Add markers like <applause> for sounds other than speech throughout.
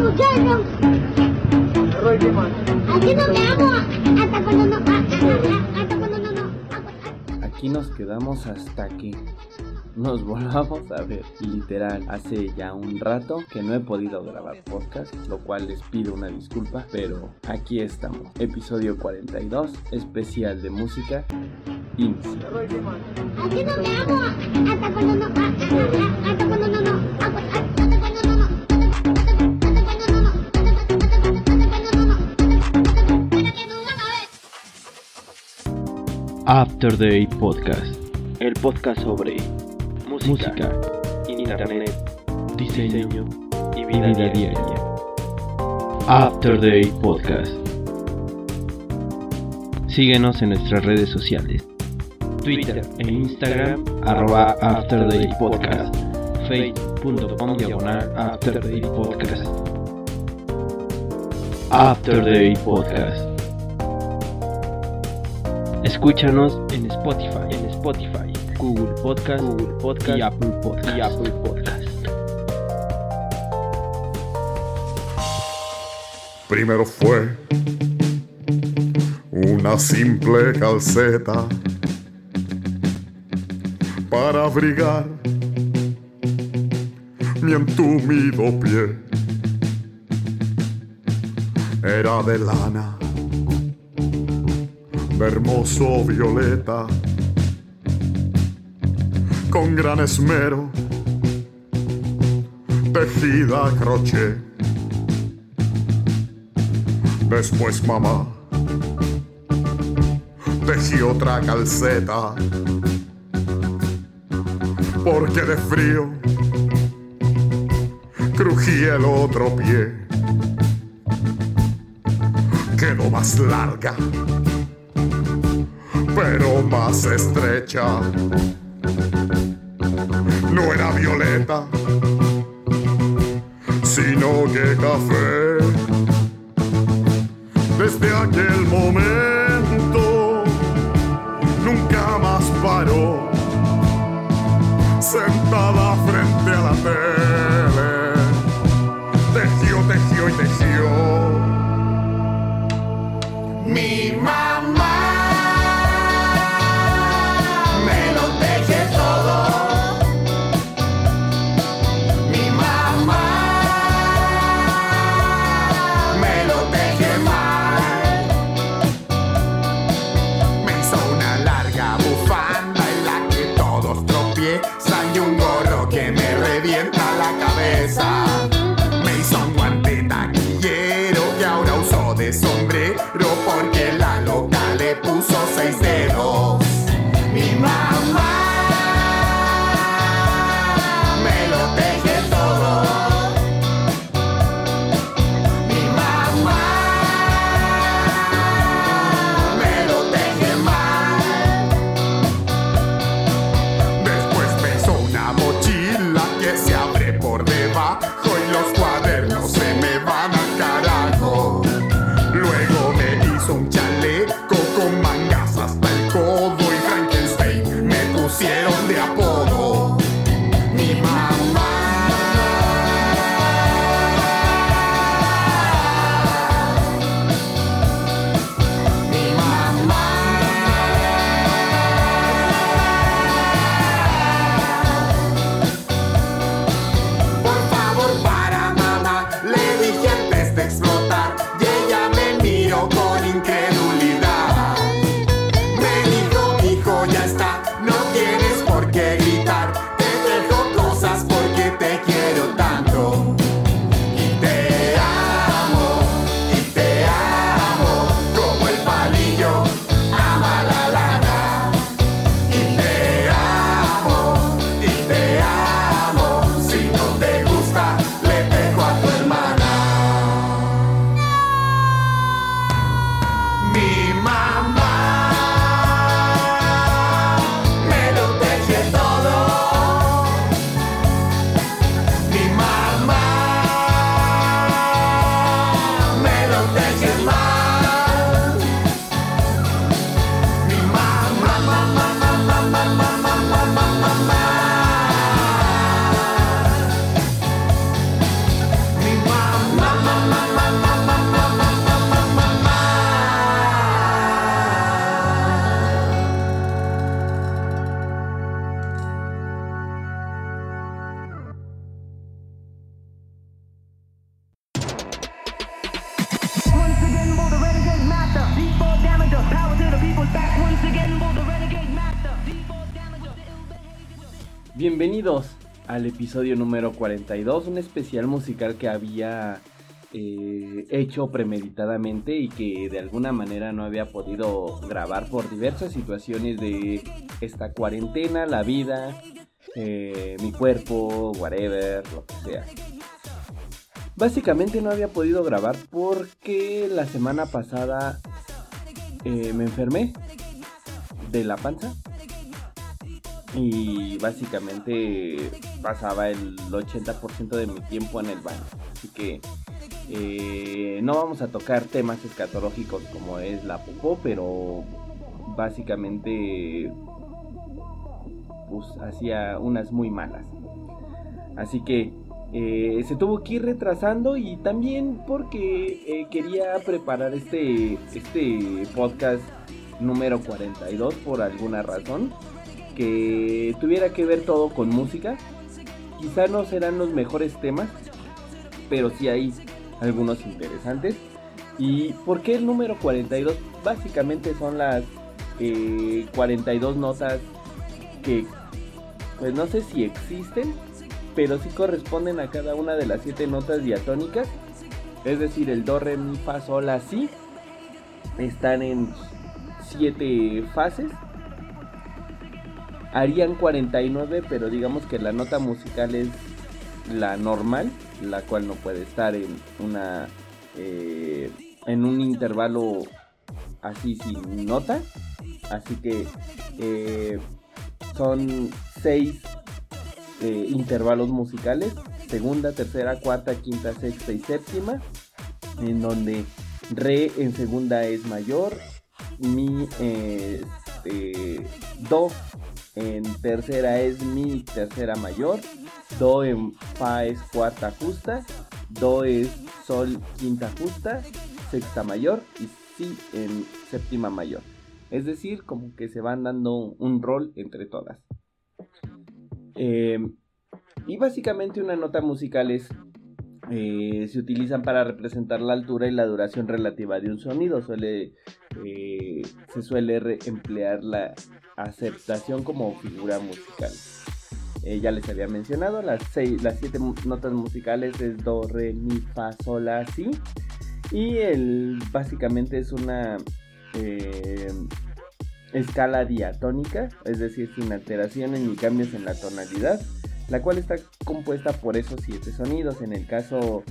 Aquí nos quedamos hasta cuando no... Hasta cuando no... no. Aquí nos quedamos hasta que nos volvamos a ver. Literal, hace ya un rato que no he podido grabar podcast, lo cual les pido una disculpa, pero aquí estamos. Episodio 42, especial de música. Inicia. Aquí nos quedamos hasta cuando no... Hasta cuando no... no. Hasta After Day Podcast. El podcast sobre música, internet, diseño, y vida, diaria. After Day Podcast. Síguenos en nuestras redes sociales. Twitter e Instagram arroba After Day Podcast. Facebook.com diagonal After Day Podcast. After Day Podcast. Escúchanos en Spotify, en Spotify, Google Podcast, Google Podcast y Apple Podcast. Y Apple Podcast. Primero fue una simple calceta para abrigar mi entumido pie. Era de lana, hermoso violeta, con gran esmero, tejida a crochet. Después mamá tejí otra calceta porque de frío crujía el otro pie. Quedó más larga, pero más estrecha. No era violeta, sino que café. Desde aquel momento nunca más paró, sentada frente a la tele, al episodio número 42, un especial musical que había eh, hecho premeditadamente y que de alguna manera no había podido grabar por diversas situaciones de esta cuarentena, la vida, eh, mi cuerpo, whatever, lo que sea. Básicamente no había podido grabar porque la semana pasada eh, me enfermé de la panza y básicamente pasaba el 80% de mi tiempo en el baño. Así que eh, no vamos a tocar temas escatológicos como es la popó, pero básicamente pues hacía unas muy malas. Así que eh, se tuvo que ir retrasando y también porque eh, quería preparar este, este podcast número 42 por alguna razón que tuviera que ver todo con música. Quizá no serán los mejores temas, pero sí hay algunos interesantes. ¿Y por qué el número 42? Básicamente son las 42 notas que, pues no sé si existen, pero sí corresponden a cada una de las 7 notas diatónicas. Es decir, el do, re, mi, fa, sol, la, si. Están en 7 fases. Harían 49, pero digamos que la nota musical es la normal, la cual no puede estar en una eh, en un intervalo así sin nota. Así que eh, son 6 eh, intervalos musicales, segunda, tercera, cuarta, quinta, sexta y séptima, en donde re en segunda es mayor, mi este, do en tercera es mi tercera mayor, do en fa es cuarta justa, do es sol quinta justa, sexta mayor y si en séptima mayor. Es decir, como que se van dando un rol entre todas. Eh, y básicamente una nota musical es eh, se utilizan para representar la altura y la duración relativa de un sonido. Suele, eh, se suele emplear la aceptación como figura musical. ya les había mencionado, las, seis, las siete notas musicales es do, re, mi, fa, sol, la, si. Y el, básicamente es una escala diatónica, es decir, sin alteraciones ni cambios en la tonalidad, la cual está compuesta por esos siete sonidos. En el caso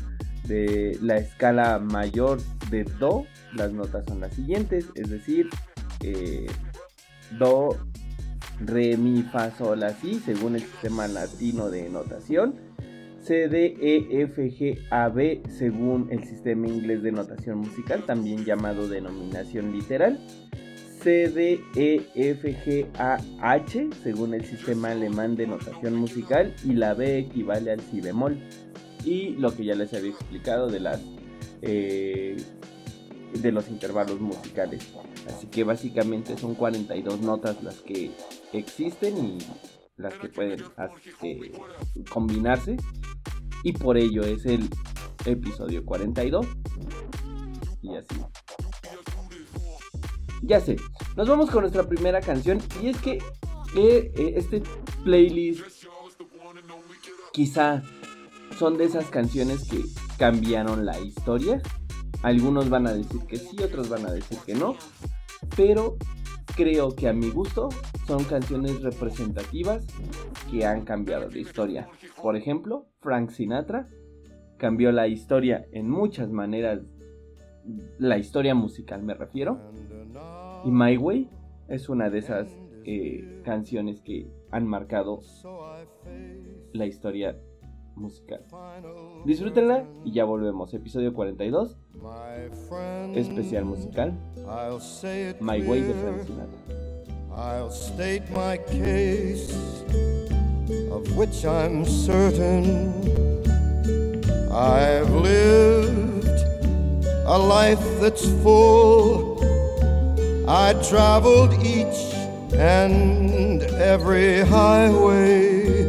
de la escala mayor de Do, las notas son las siguientes, es decir, eh, Do, Re, Mi, Fa, Sol, así, según el sistema latino de notación. C, D, E, F, G, A, B, según el sistema inglés de notación musical, también llamado denominación literal. C, D, E, F, G, A, H, según el sistema alemán de notación musical, y la B equivale al si bemol. Y lo que ya les había explicado de las eh, de los intervalos musicales. Así que básicamente son 42 notas las que existen y las que pueden combinarse. Y por ello es el episodio 42. Y así. Ya sé, nos vamos con nuestra primera canción y es que eh, eh, este playlist quizá son de esas canciones que cambiaron la historia. Algunos van a decir que sí, otros van a decir que no. Pero creo que a mi gusto son canciones representativas que han cambiado la historia. Por ejemplo, Frank Sinatra cambió la historia en muchas maneras. La historia musical me refiero. Y My Way es una de esas eh, canciones que han marcado la historia musical. Disfrútenla y ya volvemos. Episodio 42. Especial musical. My Way de Frank Sinatra. I'll state my case, of which I'm certain. I've lived a life that's full. I traveled each and every highway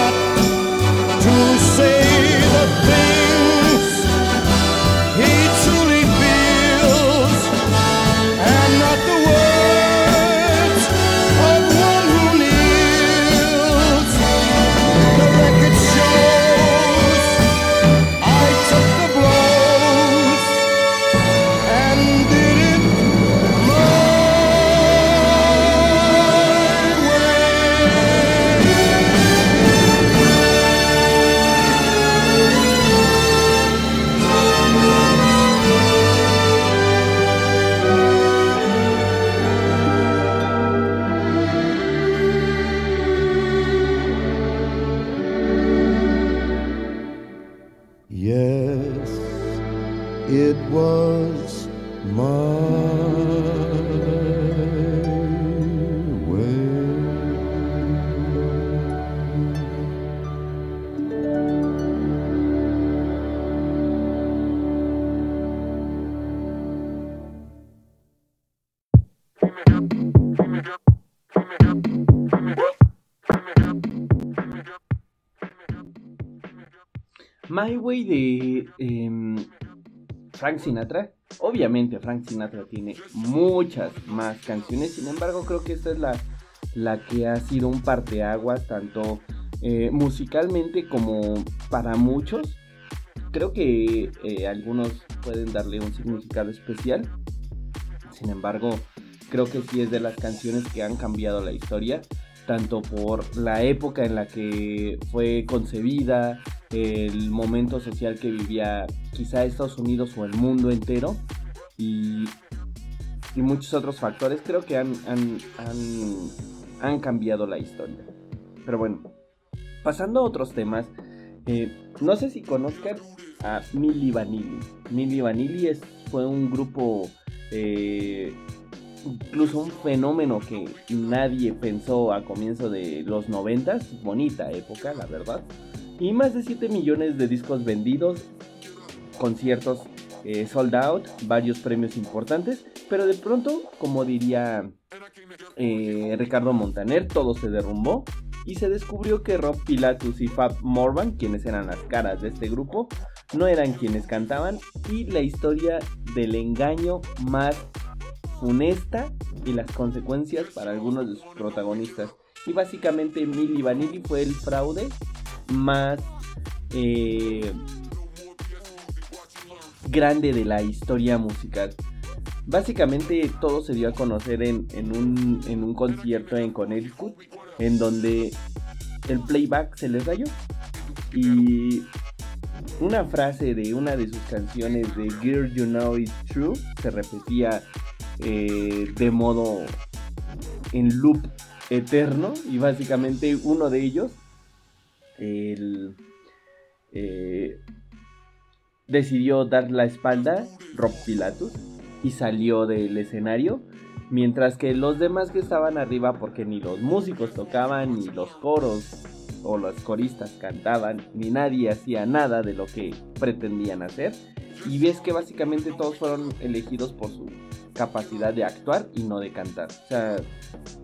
My Way de em, Frank Sinatra. Obviamente Frank Sinatra tiene muchas más canciones, sin embargo creo que esta es la, la que ha sido un parteaguas tanto eh, musicalmente como para muchos. Creo que eh, algunos pueden darle un significado especial. Sin embargo, creo que sí es de las canciones que han cambiado la historia, tanto por la época en la que fue concebida, el momento social que vivía quizá Estados Unidos o el mundo entero y, y muchos otros factores creo que han, han, han, cambiado la historia. Pero bueno, pasando a otros temas, eh, no sé si conozcan a Milli Vanilli. Milli Vanilli es, fue un grupo, eh, incluso un fenómeno que nadie pensó a comienzo de los noventas, bonita época, la verdad. Y más de 7 millones de discos vendidos, conciertos eh, sold out, varios premios importantes, pero de pronto, como diría eh, Ricardo Montaner, todo se derrumbó y se descubrió que Rob Pilatus y Fab Morvan, quienes eran las caras de este grupo, no eran quienes cantaban y la historia del engaño más funesta y las consecuencias para algunos de sus protagonistas. Y básicamente Milli Vanilli fue el fraude más eh, grande de la historia musical. Básicamente todo se dio a conocer en, un, en un concierto en Connecticut, en donde el playback se les rayó. Y una frase de una de sus canciones de Girl You Know It's True se repetía eh, de modo en loop eterno y básicamente uno de ellos el, eh, decidió dar la espalda Rob Pilatus y salió del escenario mientras que los demás que estaban arriba porque ni los músicos tocaban ni los coros o los coristas cantaban ni nadie hacía nada de lo que pretendían hacer y ves que básicamente todos fueron elegidos por su capacidad de actuar y no de cantar. O sea,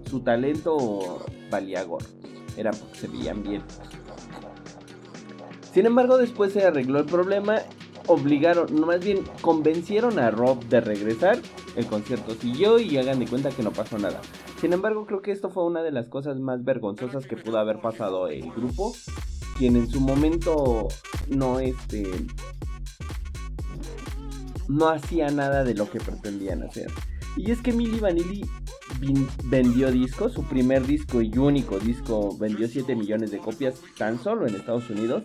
su talento valía gorro. Era porque se veían bien. Sin embargo, después se arregló el problema. Obligaron, más bien convencieron a Rob de regresar. El concierto siguió y hagan de cuenta que no pasó nada. Sin embargo, creo que esto fue una de las cosas más vergonzosas que pudo haber pasado el grupo. Quien en su momento no este no hacía nada de lo que pretendían hacer. Y es que Milli Vanilli vendió discos, su primer disco y único disco vendió 7 millones de copias tan solo en Estados Unidos.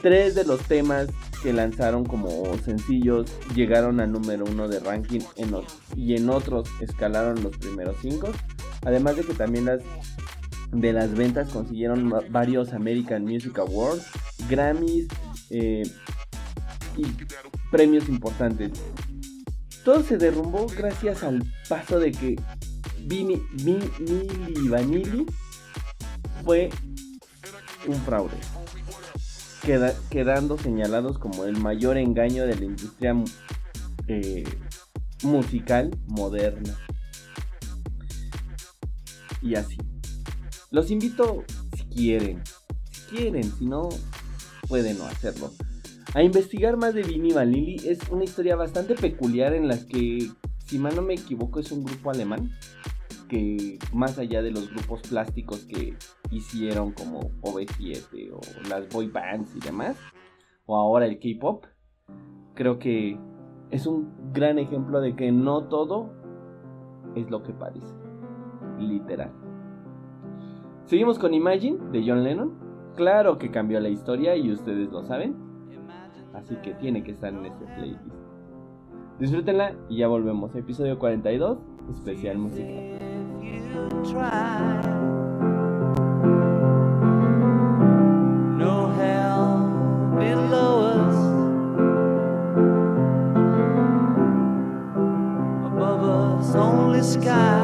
Tres de los temas que lanzaron como sencillos llegaron al número uno de ranking y en otros escalaron los primeros cinco. Además de que también las de las ventas consiguieron varios American Music Awards, Grammys eh, y premios importantes. Todo se derrumbó gracias al paso de que Vini, Milli Vanilli fue un fraude, quedando señalados como el mayor engaño de la industria eh, musical moderna. Y así. Los invito si quieren, si quieren, si no, pueden no hacerlo a investigar más de Vini Vanilli. Es una historia bastante peculiar en la que, si mal no me equivoco, es un grupo alemán que más allá de los grupos plásticos que hicieron como OV7 o las boy bands y demás, o ahora el K-pop, creo que es un gran ejemplo de que no todo es lo que parece, literal. Seguimos con Imagine de John Lennon. Claro que cambió la historia y ustedes lo saben. Así que tiene que estar en este playlist. Disfrútenla y ya volvemos. Episodio 42, especial musical. To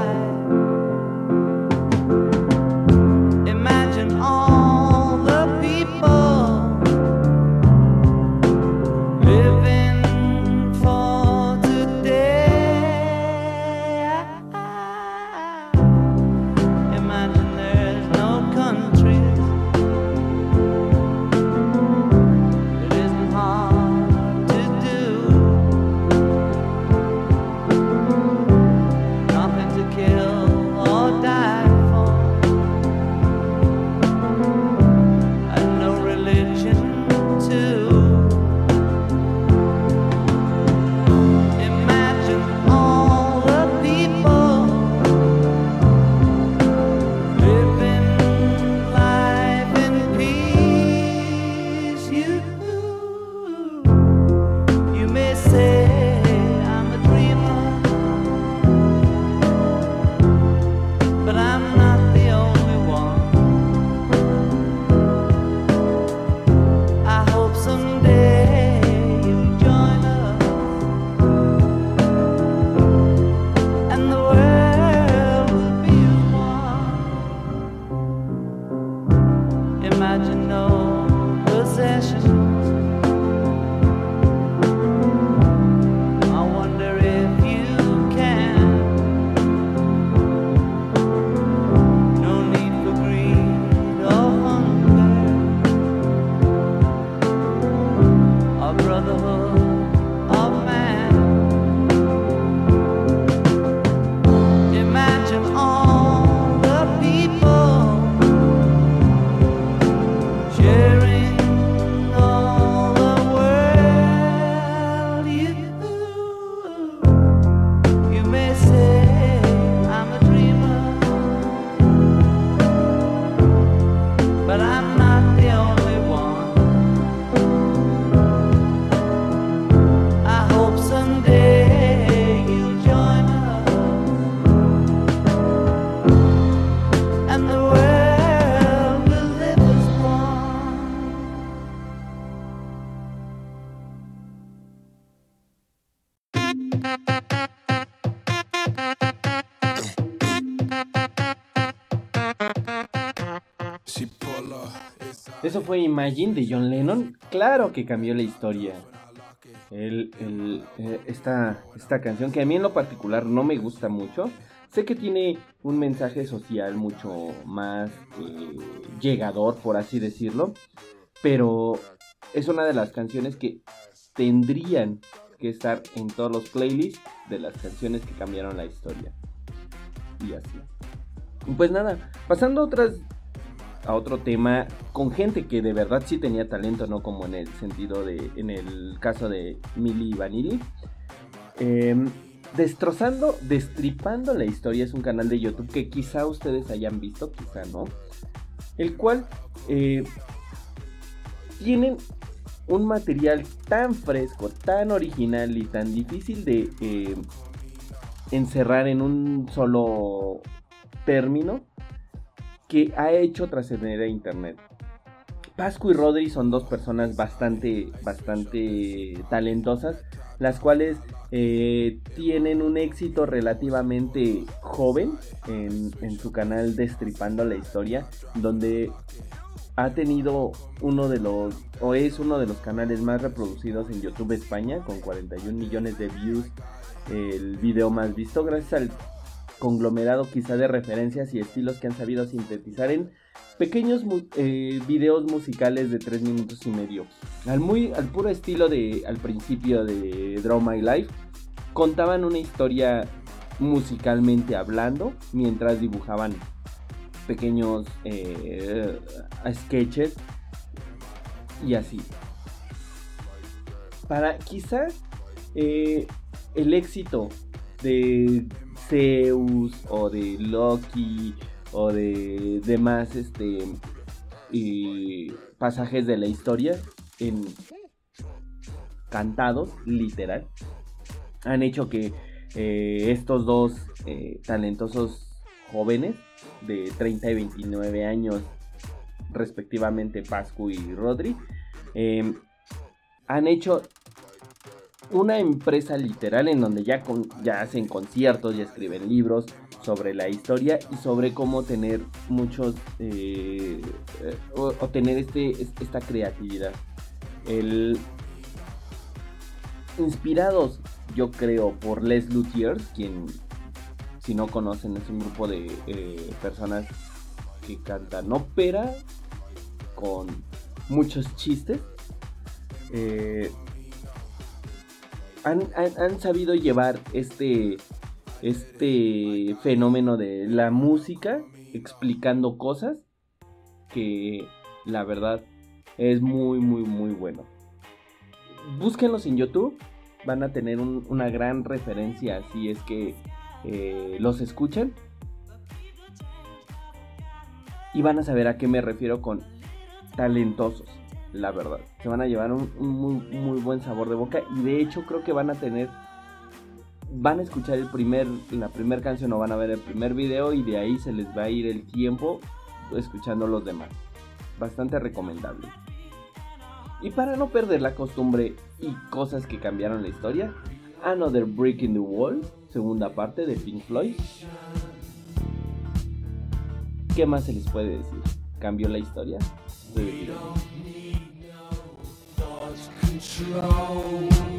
Eso fue Imagine de John Lennon. Claro que cambió la historia. El, eh, esta, esta canción que a mí en lo particular no me gusta mucho. Sé que tiene un mensaje social mucho más eh, llegador, por así decirlo. Pero es una de las canciones que tendrían que estar en todos los playlists de las canciones que cambiaron la historia. Y así. Pues nada, pasando a otras a otro tema con gente que de verdad sí tenía talento, no como en el sentido de, en el caso de Millie Vanilli. Em, destrozando, destripando la historia es un canal de YouTube que quizá ustedes hayan visto, quizá no. El cual eh, tienen un material tan fresco, tan original y tan difícil de eh, encerrar en un solo término que ha hecho trascender a internet. Pascu y Rodri son dos personas bastante, bastante talentosas, las cuales eh, tienen un éxito relativamente joven en, en, su canal Destripando la Historia, donde ha tenido uno de los, o es uno de los canales más reproducidos en YouTube España, con 41 millones de views, el video más visto, gracias al conglomerado quizá de referencias y estilos que han sabido sintetizar en pequeños eh, videos musicales de 3 minutos y medio. Al, muy, al puro estilo de al principio de Draw My Life, contaban una historia musicalmente hablando mientras dibujaban pequeños eh, sketches y así. Para quizá eh, el éxito de Zeus o de Loki o de demás este pasajes de la historia en cantados literal han hecho que eh, estos dos eh, talentosos jóvenes de 30 y 29 años respectivamente Pascu y Rodri eh, han hecho una empresa literal en donde ya, ya hacen conciertos, ya escriben libros sobre la historia y sobre cómo tener muchos, eh, o, tener este, esta creatividad. El, inspirados, yo creo, por Les Luthiers, quien, si no conocen, es un grupo de eh, personas que cantan ópera con muchos chistes. Eh, han, sabido llevar este, este fenómeno de la música explicando cosas que la verdad es muy muy muy bueno. Búsquenlos en YouTube, van a tener una gran referencia si es que eh, los escuchan. Y van a saber a qué me refiero con talentosos la verdad. Se van a llevar un, muy, muy buen sabor de boca y de hecho creo que van a tener, van a escuchar el primer, la primera canción o van a ver el primer video y de ahí se les va a ir el tiempo escuchando los demás. Bastante recomendable. Y para no perder la costumbre y cosas que cambiaron la historia, Another Break in the Wall, segunda parte de Pink Floyd. ¿Qué más se les puede decir? ¿Cambió la historia? Control.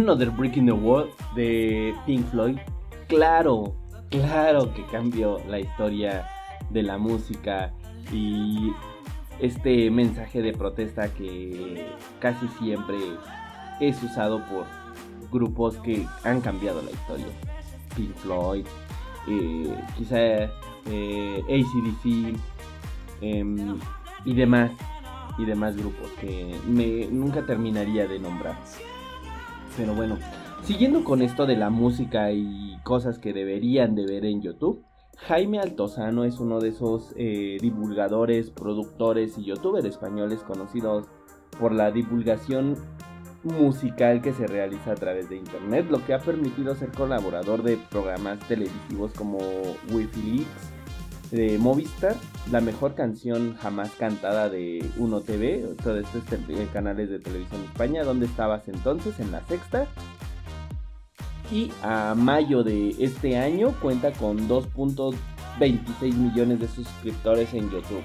Another Brick in the Wall de Pink Floyd, claro, claro que cambió la historia de la música y este mensaje de protesta que casi siempre es usado por grupos que han cambiado la historia. Pink Floyd, eh, quizá eh, ACDC em, y demás y demás grupos que me nunca terminaría de nombrar. Pero bueno, siguiendo con esto de la música y cosas que deberían de ver en YouTube, Jaime Altozano es uno de esos eh, divulgadores, productores y youtubers españoles conocidos por la divulgación musical que se realiza a través de internet, lo que ha permitido ser colaborador de programas televisivos como Wi-Fi Leaks de Movistar, la mejor canción jamás cantada de Uno TV, todo esto es canales de televisión España, donde estabas entonces en la sexta. Y a mayo de este año cuenta con 2.26 millones de suscriptores en YouTube.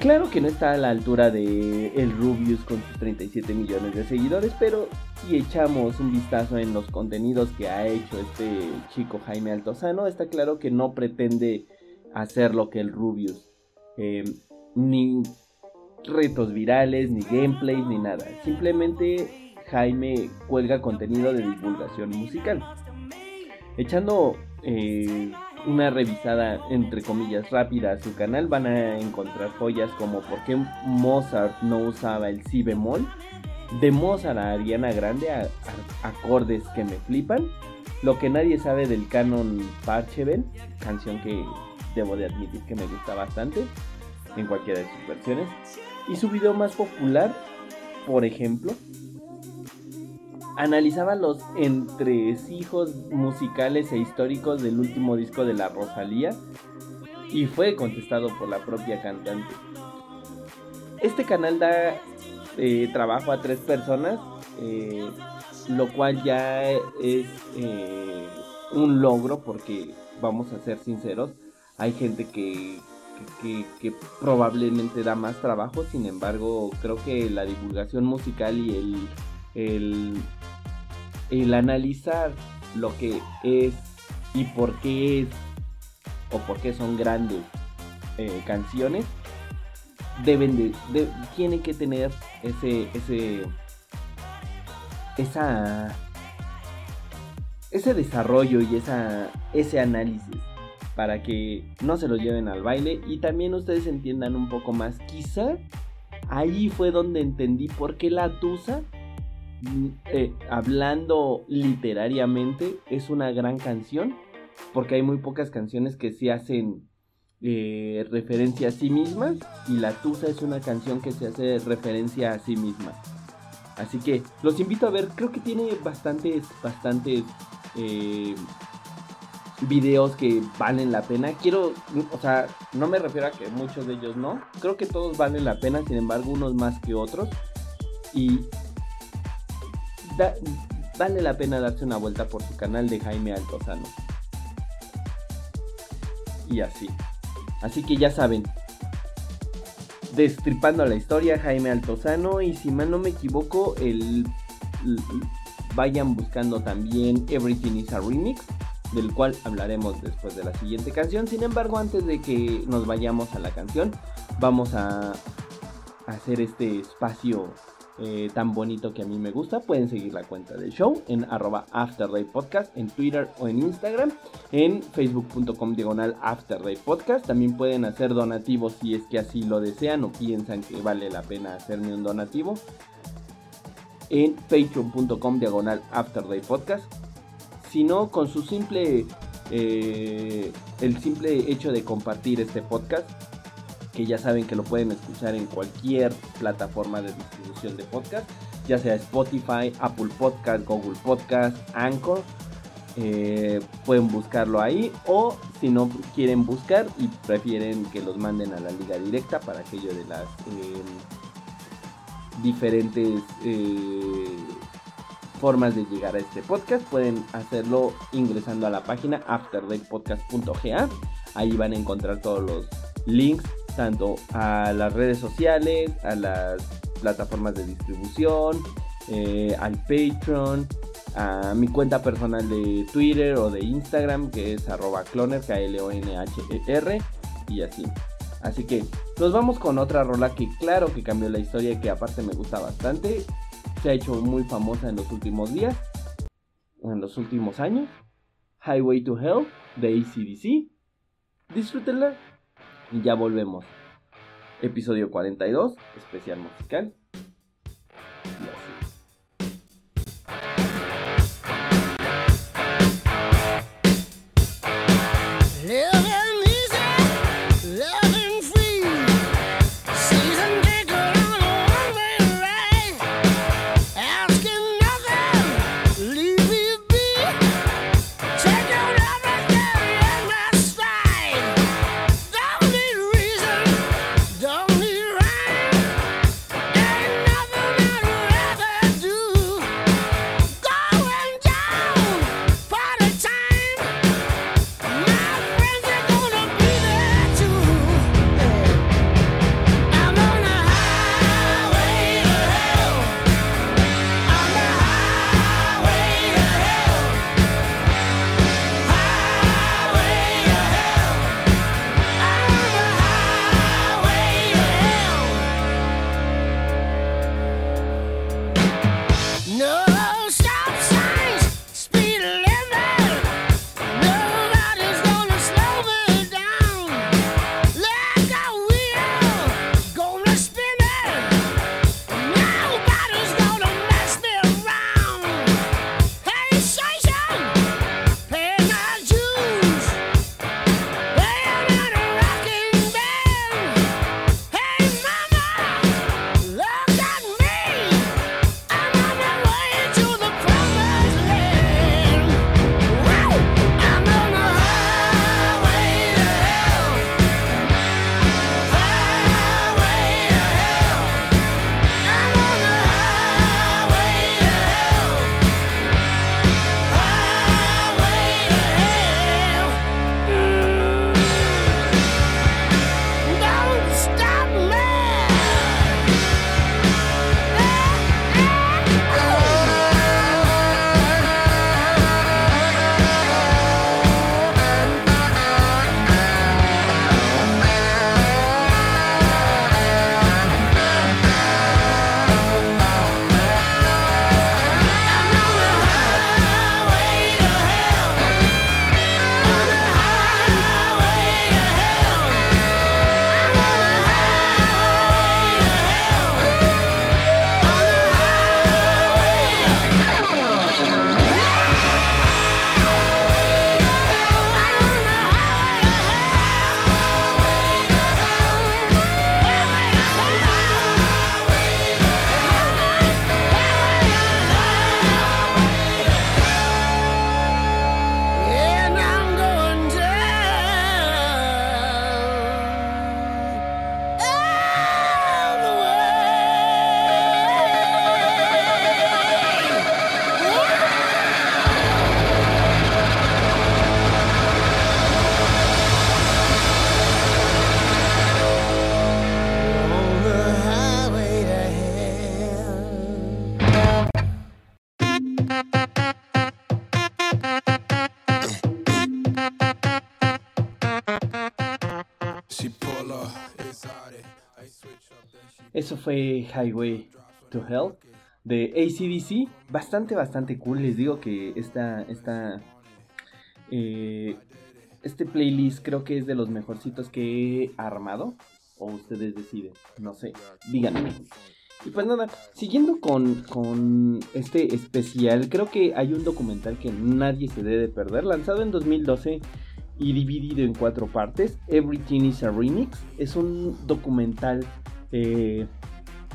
Claro que no está a la altura de el Rubius con sus 37 millones de seguidores, pero si echamos un vistazo en los contenidos que ha hecho este chico Jaime Altozano, está claro que no pretende hacer lo que el Rubius. Em, ni retos virales, ni gameplays, ni nada. Simplemente Jaime cuelga contenido de divulgación musical. Echando eh, una revisada entre comillas rápida a su canal van a encontrar joyas como por qué Mozart no usaba el si bemol, de Mozart a Ariana Grande acordes que me flipan, lo que nadie sabe del canon Parchevel, canción que debo de admitir que me gusta bastante en cualquiera de sus versiones, y su video más popular, por ejemplo, analizaba los entresijos musicales e históricos del último disco de la Rosalía y fue contestado por la propia cantante. Este canal da eh, trabajo a tres personas, eh, lo cual ya es eh, un logro porque vamos a ser sinceros, hay gente que, que, probablemente da más trabajo, sin embargo creo que la divulgación musical y el, el el analizar lo que es y por qué es o por qué son grandes eh, canciones deben de, tienen que tener ese ese esa ese desarrollo y esa ese análisis para que no se los lleven al baile y también ustedes entiendan un poco más. Quizá ahí fue donde entendí por qué la tusa eh, hablando literariamente, es una gran canción, porque hay muy pocas canciones que se hacen eh, referencia a sí mismas, y La Tusa es una canción que se hace referencia a sí misma. Así que los invito a ver, creo que tiene bastantes, bastantes eh, videos que valen la pena. Quiero, o sea, no me refiero a que muchos de ellos no. Creo que todos valen la pena, sin embargo, unos más que otros. Y vale la pena darse una vuelta por su canal de Jaime Altozano. Y así. Así que ya saben. Destripando la historia, Jaime Altozano. Y si mal no me equivoco, el, vayan buscando también Everything is a Remix. Del cual hablaremos después de la siguiente canción. Sin embargo, antes de que nos vayamos a la canción, vamos a hacer este espacio eh, tan bonito que a mí me gusta, pueden seguir la cuenta del show en arroba Podcast en Twitter o en Instagram, en facebook.com diagonal Podcast. También pueden hacer donativos si es que así lo desean o piensan que vale la pena hacerme un donativo en patreon.com diagonal Podcast. Si no, con su simple, eh, el simple hecho de compartir este podcast, que ya saben que lo pueden escuchar en cualquier plataforma de distribución de podcast, ya sea Spotify, Apple Podcast, Google Podcast, Anchor. Eh, pueden buscarlo ahí o si no quieren buscar y prefieren que los manden a la liga directa para aquello de las em, diferentes eh, formas de llegar a este podcast pueden hacerlo ingresando a la página afterdaypodcast.ga ahí van a encontrar todos los links tanto a las redes sociales, a las plataformas de distribución eh, al Patreon, a mi cuenta personal de Twitter o de Instagram que es arroba cloner, K-L-O-N-H-E-R y así. Así que nos vamos con otra rola que claro que cambió la historia y que aparte me gusta bastante. Se ha hecho muy famosa en los últimos días, en los últimos años. Highway to Hell de ACDC. Disfrútenla y ya volvemos. Episodio 42, especial musical. Eso fue Highway to Hell de ACDC. Bastante, bastante cool. Les digo que esta, esta, eh, este playlist creo que es de los mejorcitos que he armado. O ustedes deciden, no sé, díganme. Y pues nada, siguiendo con, con este especial, creo que hay un documental que nadie se debe perder, lanzado en 2012 y dividido en cuatro partes. Everything is a Remix. Es un documental eh,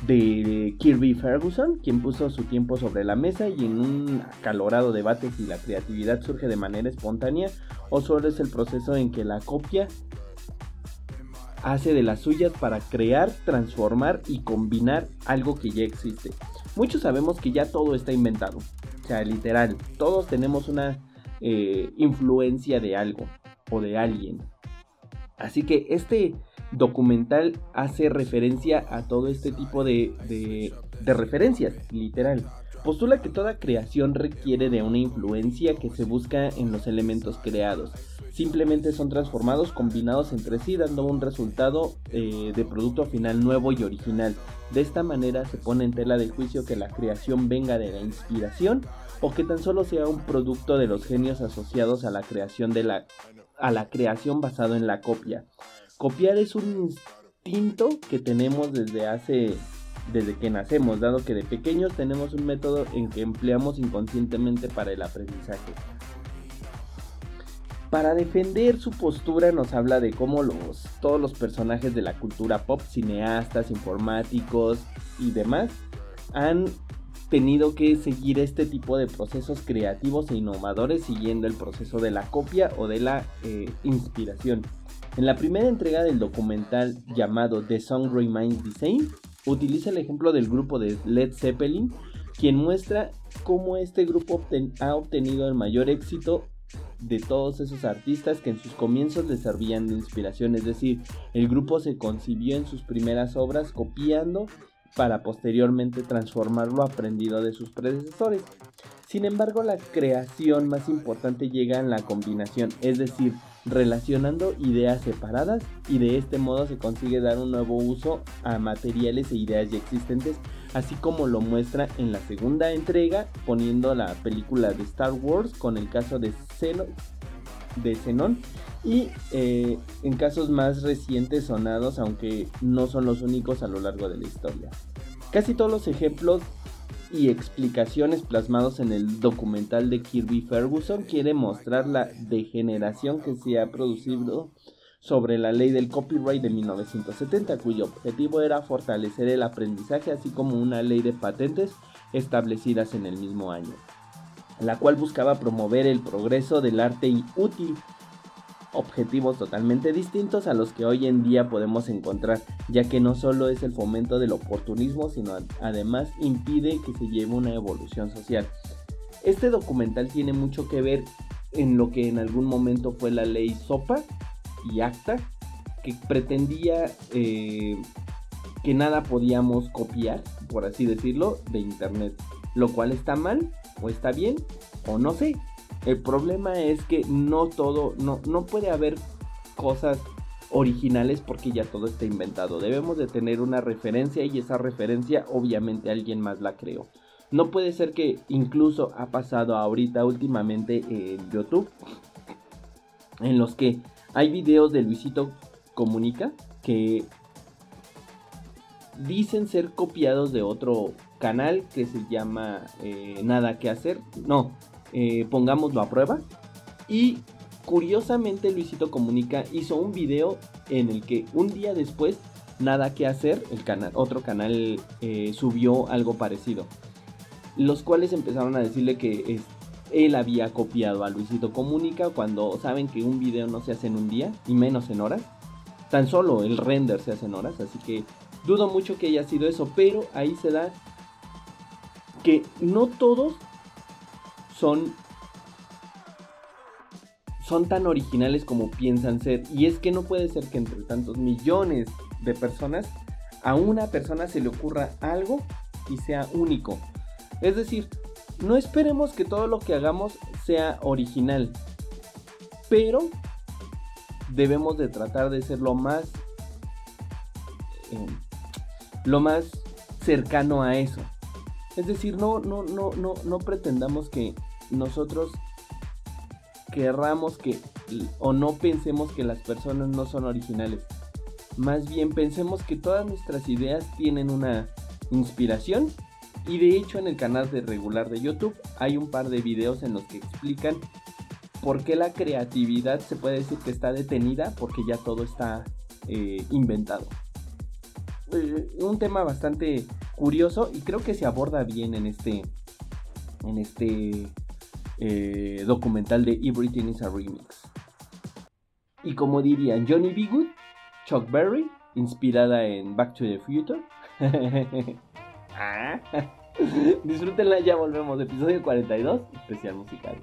de Kirby Ferguson, quien puso su tiempo sobre la mesa y en un acalorado debate si la creatividad surge de manera espontánea o solo es el proceso en que la copia hace de las suyas para crear, transformar y combinar algo que ya existe. Muchos sabemos que ya todo está inventado. O sea, literal, todos tenemos una eh, influencia de algo o de alguien. Así que este documental hace referencia a todo este tipo de, de, referencias, literal. Postula que toda creación requiere de una influencia que se busca en los elementos creados. Simplemente son transformados, combinados entre sí, dando un resultado eh, de producto final nuevo y original. De esta manera se pone en tela de juicio que la creación venga de la inspiración o que tan solo sea un producto de los genios asociados a la creación de la a la creación basado en la copia. Copiar es un instinto que tenemos desde hace desde que nacemos, dado que de pequeños tenemos un método en que empleamos inconscientemente para el aprendizaje. Para defender su postura nos habla de cómo los, todos los personajes de la cultura pop, cineastas, informáticos y demás, han tenido que seguir este tipo de procesos creativos e innovadores siguiendo el proceso de la copia o de la eh, inspiración. En la primera entrega del documental llamado The Song Reminds the Same, utiliza el ejemplo del grupo de Led Zeppelin, quien muestra cómo este grupo ha obtenido el mayor éxito de todos esos artistas que en sus comienzos les servían de inspiración, es decir, el grupo se concibió en sus primeras obras copiando para posteriormente transformar lo aprendido de sus predecesores. Sin embargo, la creación más importante llega en la combinación, es decir, relacionando ideas separadas y de este modo se consigue dar un nuevo uso a materiales e ideas ya existentes, así como lo muestra en la segunda entrega poniendo la película de Star Wars con el caso de Xenon, de Zenon y eh, en casos más recientes sonados, aunque no son los únicos a lo largo de la historia. Casi todos los ejemplos y explicaciones plasmados en el documental de Kirby Ferguson quiere mostrar la degeneración que se ha producido sobre la ley del copyright de 1970, cuyo objetivo era fortalecer el aprendizaje así como una ley de patentes establecidas en el mismo año, la cual buscaba promover el progreso del arte útil objetivos totalmente distintos a los que hoy en día podemos encontrar, ya que no solo es el fomento del oportunismo, sino además impide que se lleve una evolución social. Este documental tiene mucho que ver en lo que en algún momento fue la ley SOPA y ACTA, que pretendía eh, que nada podíamos copiar, por así decirlo, de Internet, lo cual está mal o está bien o no sé, el problema es que no todo, no, no puede haber cosas originales porque ya todo está inventado. Debemos de tener una referencia y esa referencia obviamente alguien más la creó. No puede ser que incluso ha pasado ahorita últimamente en YouTube en los que hay videos de Luisito Comunica que dicen ser copiados de otro canal que se llama eh, Nada que hacer. No, eh, pongámoslo a prueba. Y curiosamente Luisito Comunica hizo un video en el que un día después, nada que hacer, el canal, otro canal eh, subió algo parecido. Los cuales empezaron a decirle que él había copiado a Luisito Comunica cuando saben que un video no se hace en un día y menos en horas. Tan solo el render se hace en horas, así que dudo mucho que haya sido eso, pero ahí se da que no todos son son tan originales como piensan ser y es que no puede ser que entre tantos millones de personas a una persona se le ocurra algo y sea único. Es decir, no esperemos que todo lo que hagamos sea original, pero debemos de tratar de ser lo más eh, lo más cercano a eso. Es decir, no, no, no, no, no pretendamos que nosotros querramos que o no pensemos que las personas no son originales. Más bien pensemos que todas nuestras ideas tienen una inspiración. Y de hecho en el canal de regular de YouTube hay un par de videos en los que explican por qué la creatividad se puede decir que está detenida porque ya todo está eh, inventado. Eh, un tema bastante curioso y creo que se aborda bien en este en este eh, documental de Everything is a Remix. Y como dirían Johnny B. Good, Chuck Berry, inspirada en Back to the Future. <laughs> Ah. <laughs> Disfrútenla, ya volvemos. Episodio 42, especial musical.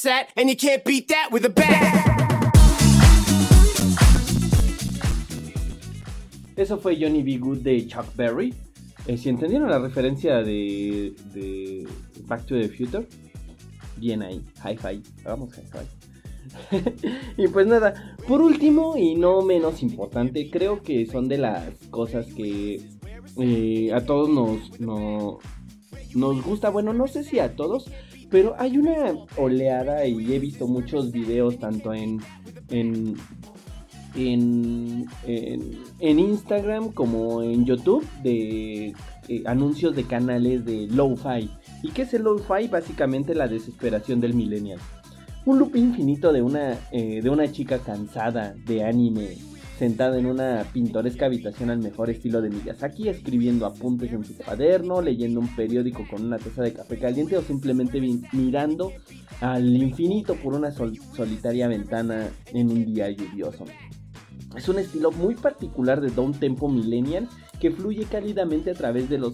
Is where it's at, and you can't beat that with a bat. Eso fue Johnny B. Good de Chuck Berry. Eh, si entendieron la referencia de, de Back to the Future, bien ahí, hi-fi, vamos hi-fi. <laughs> y pues nada, por último y no menos importante, creo que son de las cosas que eh, a todos nos, no- nos gusta, bueno, no sé si a todos, pero hay una oleada y he visto muchos videos tanto en, en, en, en, Instagram como en YouTube de eh, anuncios de canales de lo-fi. ¿Y qué es el lo-fi? Básicamente la desesperación del millennial. Un loop infinito de una, eh, de una chica cansada de anime, sentada en una pintoresca habitación al mejor estilo de Miyazaki, escribiendo apuntes en su cuaderno, leyendo un periódico con una taza de café caliente o simplemente mirando al infinito por una sol- solitaria ventana en un día lluvioso. Es un estilo muy particular de down tempo millennial que fluye cálidamente a través de los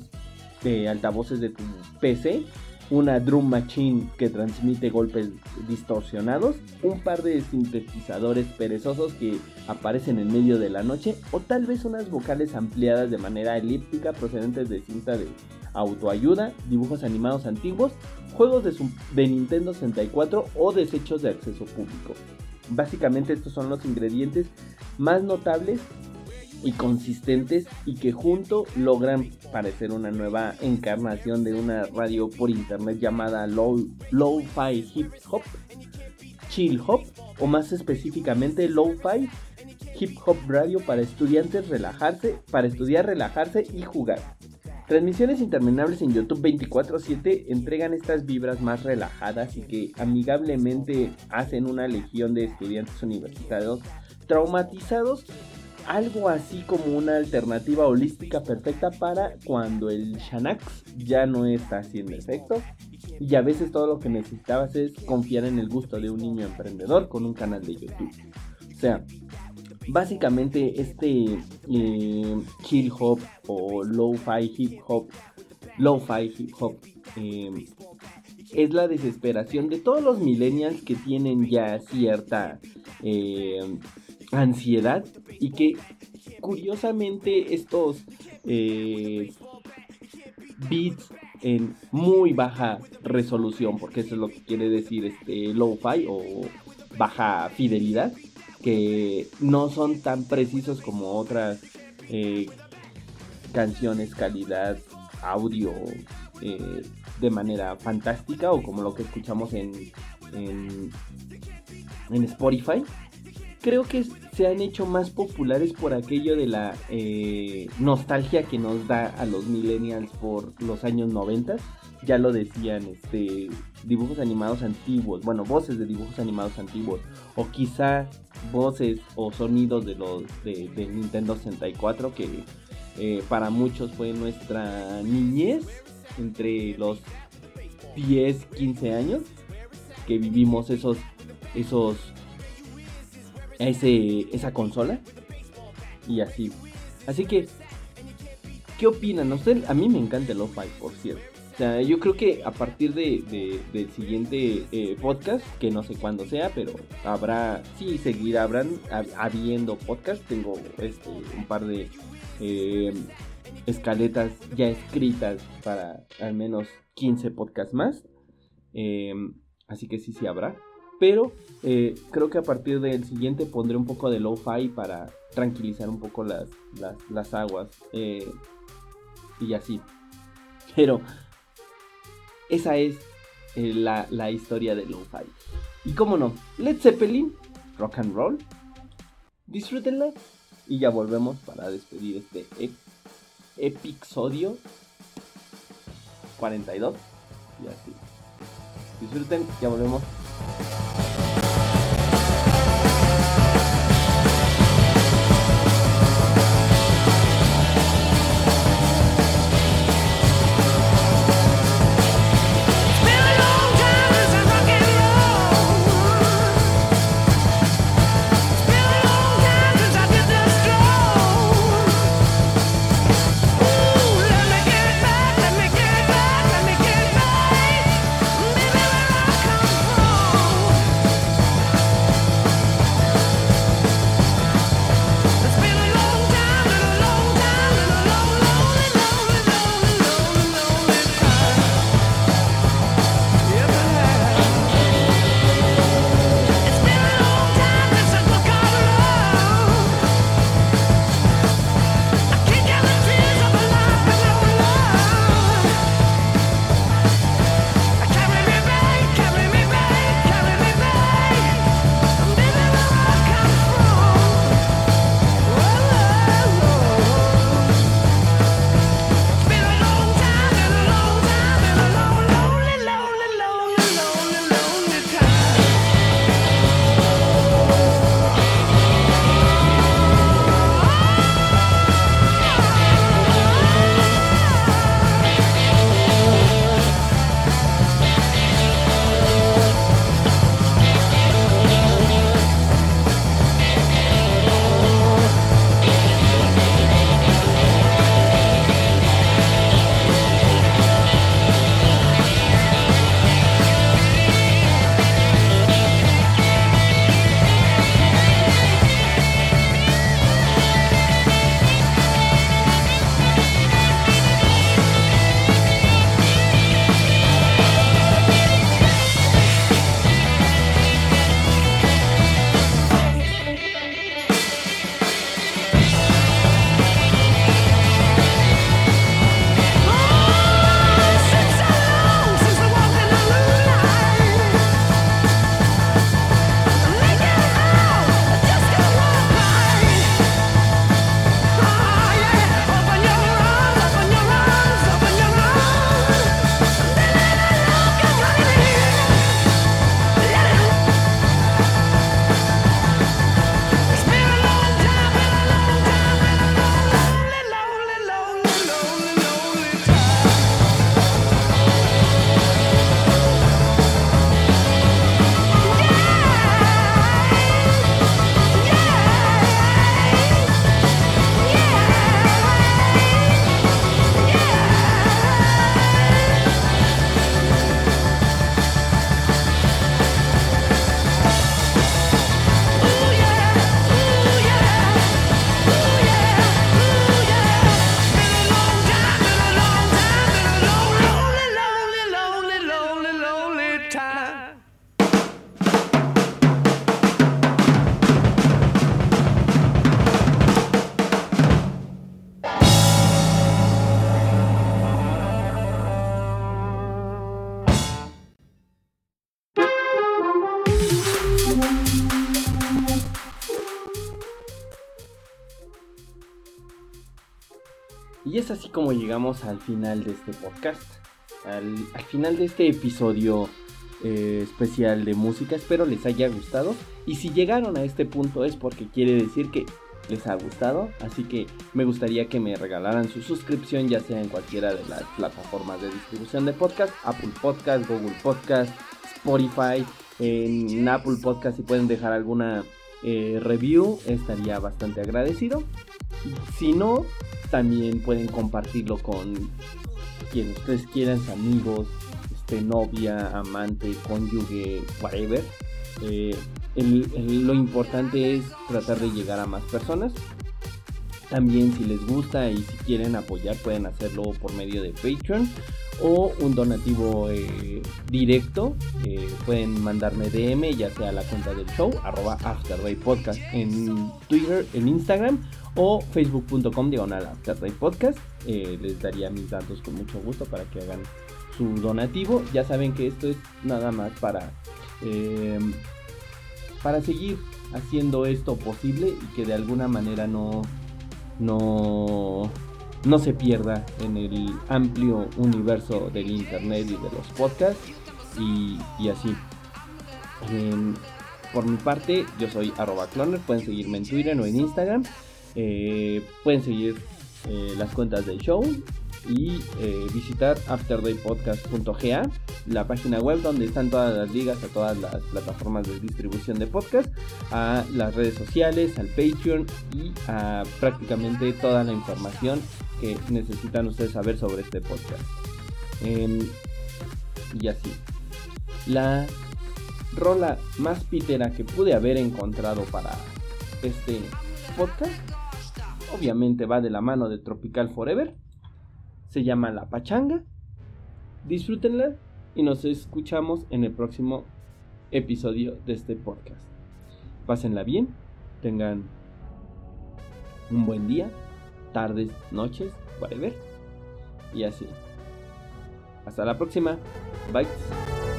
eh, altavoces de tu PC, una drum machine que transmite golpes distorsionados, un par de sintetizadores perezosos que aparecen en medio de la noche o tal vez unas vocales ampliadas de manera elíptica procedentes de cinta de autoayuda, dibujos animados antiguos, juegos de, de Nintendo 64 o desechos de acceso público. Básicamente estos son los ingredientes más notables y consistentes y que junto logran parecer una nueva encarnación de una radio por internet llamada low, Lo-Fi Hip Hop, Chill Hop o más específicamente Lo-Fi Hip Hop Radio para estudiantes relajarse, para estudiar, relajarse y jugar. Transmisiones interminables en YouTube 24/7 entregan estas vibras más relajadas y que amigablemente hacen una legión de estudiantes universitarios traumatizados algo así como una alternativa holística perfecta para cuando el Xanax ya no está haciendo efecto. Y a veces todo lo que necesitabas es confiar en el gusto de un niño emprendedor con un canal de YouTube. O sea, básicamente este eh, chill hop o lo-fi hip hop, lo-fi hip hop, eh, es la desesperación de todos los millennials que tienen ya cierta eh, ansiedad y que curiosamente estos eh, beats en muy baja resolución, porque eso es lo que quiere decir este lo-fi o baja fidelidad, que no son tan precisos como otras eh, canciones, calidad, audio eh, de manera fantástica o como lo que escuchamos en, en, en Spotify creo que se han hecho más populares por aquello de la eh, nostalgia que nos da a los millennials por los años 90. Ya lo decían, este, dibujos animados antiguos, bueno, voces de dibujos animados antiguos, o quizá voces o sonidos de los de, Nintendo 64 que eh, para muchos fue nuestra niñez entre los 10, 15 años que vivimos esos esos esa consola. Y así. Así que, ¿qué opinan? Usted, a mí me encanta el lo-fi, por cierto. O sea, yo creo que a partir de, de- del siguiente eh, podcast, que no sé cuándo sea, pero habrá, sí, seguirá, habrán hab- habiendo podcast. Tengo este, un par de eh, escaletas ya escritas para al menos 15 podcasts más. Eh, así que sí, sí habrá. Pero eh, creo que a partir del siguiente pondré un poco de lo-fi para tranquilizar un poco las, las, las aguas. eh, y así. Pero esa es eh, la, la historia de lo-fi. Y cómo no, Led Zeppelin, rock and roll. Disfrútenla. Y ya volvemos para despedir este ep- episodio 42. Y así. Disfruten, ya volvemos. Bye. Es así como llegamos al final de este podcast. Al, al final de este episodio eh, especial de música. Espero les haya gustado. Y si llegaron a este punto es porque quiere decir que les ha gustado. Así que me gustaría que me regalaran su suscripción, ya sea en cualquiera de las plataformas de distribución de podcast: Apple Podcast, Google Podcast, Spotify. En Apple Podcast, si pueden dejar alguna eh, review, estaría bastante agradecido. Si no, también pueden compartirlo con quien ustedes quieran, amigos, este, novia, amante, cónyuge, whatever. Eh, lo importante es tratar de llegar a más personas. También si les gusta y si quieren apoyar pueden hacerlo por medio de Patreon o un donativo eh, directo. Eh, pueden mandarme DM ya sea a la cuenta del show, arroba Afterday Podcast en Twitter, en Instagram o facebook.com diagonal Podcast. Eh, les daría mis datos con mucho gusto para que hagan su donativo. Ya saben que esto es nada más para... eh, para seguir haciendo esto posible y que de alguna manera no no no se pierda en el amplio universo del internet y de los podcasts y, y así Em, por mi parte yo soy arroba cloner pueden seguirme en twitter o en instagram Eh, pueden seguir eh, las cuentas del show y eh, visitar afterdaypodcast.ga, la página web donde están todas las ligas a todas las plataformas de distribución de podcast, a las redes sociales, al Patreon y a prácticamente toda la información que necesitan ustedes saber sobre este podcast. Em, y así. La rola más pitera que pude haber encontrado para este podcast obviamente va de la mano de Tropical Forever. Se llama La Pachanga. Disfrútenla y nos escuchamos en el próximo episodio de este podcast. Pásenla bien, tengan un buen día, tardes, noches, whatever. Y así. Hasta la próxima. Bye.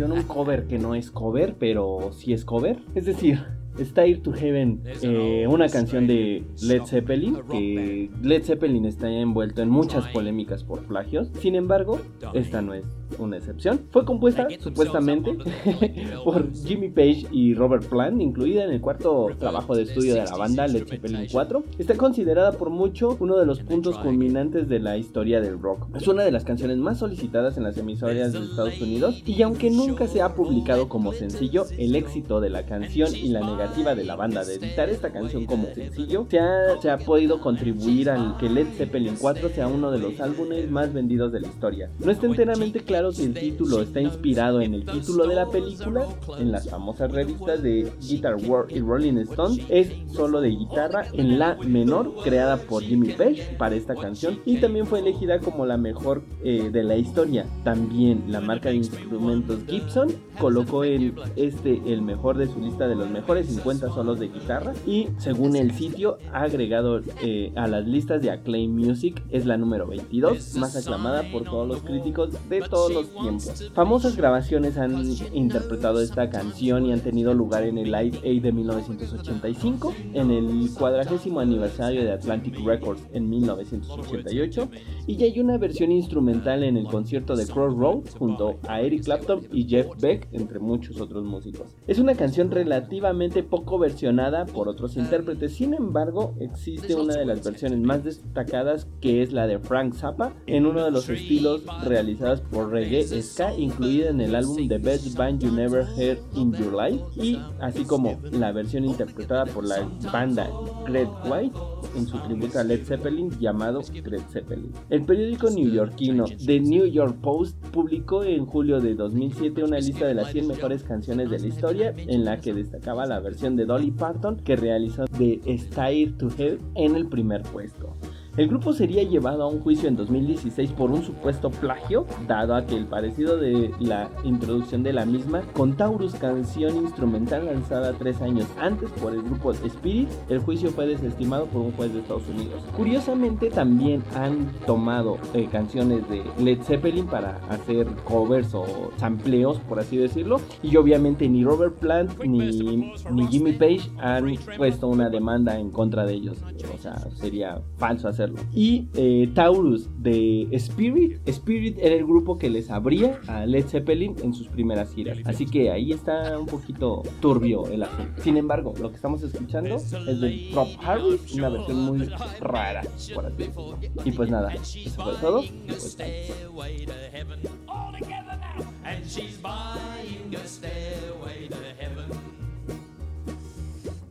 Un cover que no es cover, pero sí es cover. Es decir, Stair to Heaven, eh, una canción de Led Zeppelin, que Led Zeppelin está envuelto en muchas polémicas por plagios. Sin embargo, esta no es una excepción. Fue compuesta supuestamente <laughs> por Jimmy Page y Robert Plant, incluida en el cuarto trabajo de estudio de la banda Led Zeppelin 4. Está considerada por mucho uno de los puntos culminantes de la historia del rock. Es una de las canciones más solicitadas en las emisoras de Estados Unidos y aunque nunca se ha publicado como sencillo, el éxito de la canción y la negativa de la banda de editar esta canción como sencillo se ha, se ha podido contribuir al que Led Zeppelin 4 sea uno de los álbumes más vendidos de la historia. No está enteramente claro si el título está inspirado en el título de la película, en las famosas revistas de Guitar World y Rolling Stone, es solo de guitarra en la menor creada por Jimmy Page para esta canción y también fue elegida como la mejor eh, de la historia. También la marca de instrumentos Gibson colocó en este el mejor de su lista de los mejores 50 solos de guitarra y según el sitio agregado eh, a las listas de Acclaim Music es la número 22 más aclamada por todos los críticos de todos los tiempos. Famosas grabaciones han interpretado esta canción y han tenido lugar en el Live Aid de 1985, en el cuadragésimo aniversario de Atlantic Records en 1988 y ya hay una versión instrumental en el concierto de Crossroads junto a Eric Clapton y Jeff Beck, entre muchos otros músicos. Es una canción relativamente poco versionada por otros intérpretes, sin embargo existe una de las versiones más destacadas que es la de Frank Zappa en uno de los estilos realizados por reggae ska incluida en el álbum The Best Band You Never Heard in Your Life y así como la versión interpretada por la banda Greg White en su tributo a Led Zeppelin llamado Greg Zeppelin. El periódico neoyorquino The New York Post publicó en julio de 2007 una lista de las 100 mejores canciones de la historia en la que destacaba la versión de Dolly Parton que realizó de Stair to Hell en el primer puesto. El grupo sería llevado a un juicio en 2016 por un supuesto plagio, dado a que el parecido de la introducción de la misma con Taurus, canción instrumental lanzada tres años antes por el grupo Spirit, el juicio fue desestimado por un juez de Estados Unidos. Curiosamente también han tomado eh, canciones de Led Zeppelin para hacer covers o sampleos, por así decirlo, y obviamente ni Robert Plant ni, ni Jimmy Page han puesto una demanda en contra de ellos. O sea, sería falso hacerlo. Y eh, Taurus de Spirit. Spirit era el grupo que les abría a Led Zeppelin en sus primeras giras. Así que ahí está un poquito turbio el asunto. Sin embargo, lo que estamos escuchando es de Rob Harris, una versión muy rara, por así decirlo. Y pues nada, eso fue todo. Y pues, bye. stairway to heaven. All together now. And she's buying a stairway to heaven.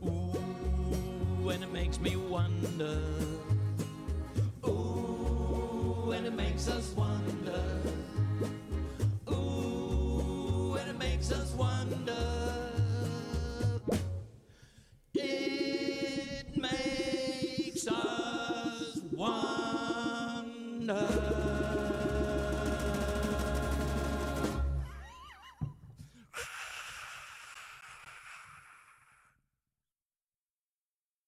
Ooh, and it makes me wonder. Makes us wonder. Ooh, and it makes us wonder. It makes us wonder.